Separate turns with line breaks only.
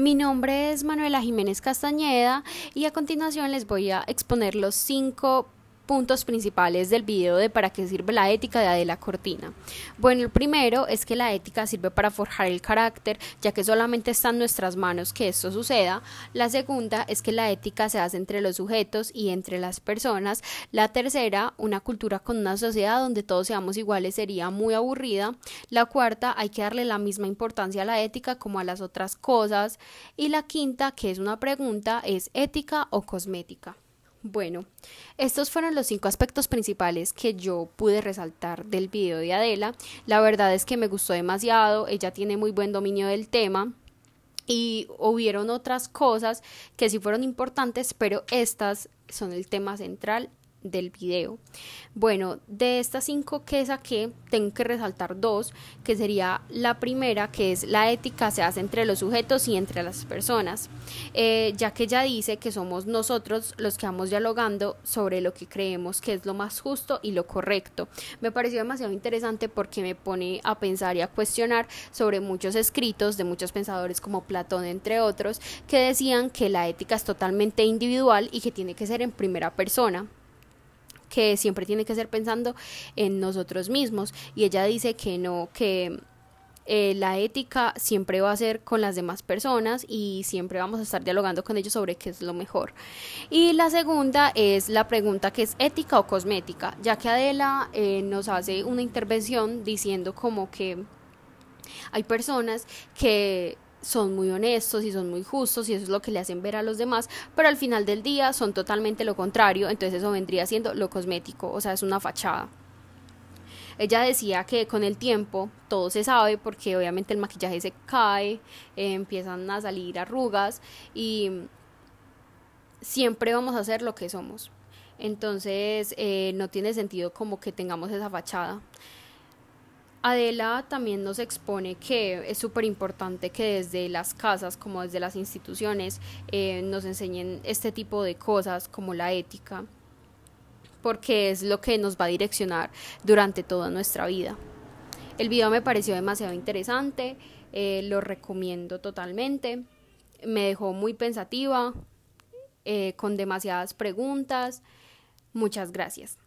Mi nombre es Manuela Jiménez Castañeda y a continuación les voy a exponer los cinco puntos principales del video de para qué sirve la ética de Adela Cortina. Bueno, el primero es que la ética sirve para forjar el carácter, ya que solamente está en nuestras manos que esto suceda. La segunda es que la ética se hace entre los sujetos y entre las personas. La tercera, una cultura con una sociedad donde todos seamos iguales sería muy aburrida. La cuarta, hay que darle la misma importancia a la ética como a las otras cosas. Y la quinta, que es una pregunta, es ética o cosmética. Bueno, estos fueron los cinco aspectos principales que yo pude resaltar del video de Adela. La verdad es que me gustó demasiado, ella tiene muy buen dominio del tema y hubieron otras cosas que sí fueron importantes, pero estas son el tema central del video. Bueno, de estas cinco que saqué, tengo que resaltar dos, que sería la primera, que es la ética se hace entre los sujetos y entre las personas, eh, ya que ella dice que somos nosotros los que vamos dialogando sobre lo que creemos que es lo más justo y lo correcto. Me pareció demasiado interesante porque me pone a pensar y a cuestionar sobre muchos escritos de muchos pensadores como Platón, entre otros, que decían que la ética es totalmente individual y que tiene que ser en primera persona que siempre tiene que ser pensando en nosotros mismos y ella dice que no, que eh, la ética siempre va a ser con las demás personas y siempre vamos a estar dialogando con ellos sobre qué es lo mejor. Y la segunda es la pregunta que es ética o cosmética, ya que Adela eh, nos hace una intervención diciendo como que hay personas que son muy honestos y son muy justos y eso es lo que le hacen ver a los demás, pero al final del día son totalmente lo contrario, entonces eso vendría siendo lo cosmético, o sea, es una fachada. Ella decía que con el tiempo todo se sabe porque obviamente el maquillaje se cae, eh, empiezan a salir arrugas y siempre vamos a ser lo que somos. Entonces eh, no tiene sentido como que tengamos esa fachada. Adela también nos expone que es súper importante que desde las casas como desde las instituciones eh, nos enseñen este tipo de cosas como la ética, porque es lo que nos va a direccionar durante toda nuestra vida. El video me pareció demasiado interesante, eh, lo recomiendo totalmente, me dejó muy pensativa, eh, con demasiadas preguntas. Muchas gracias.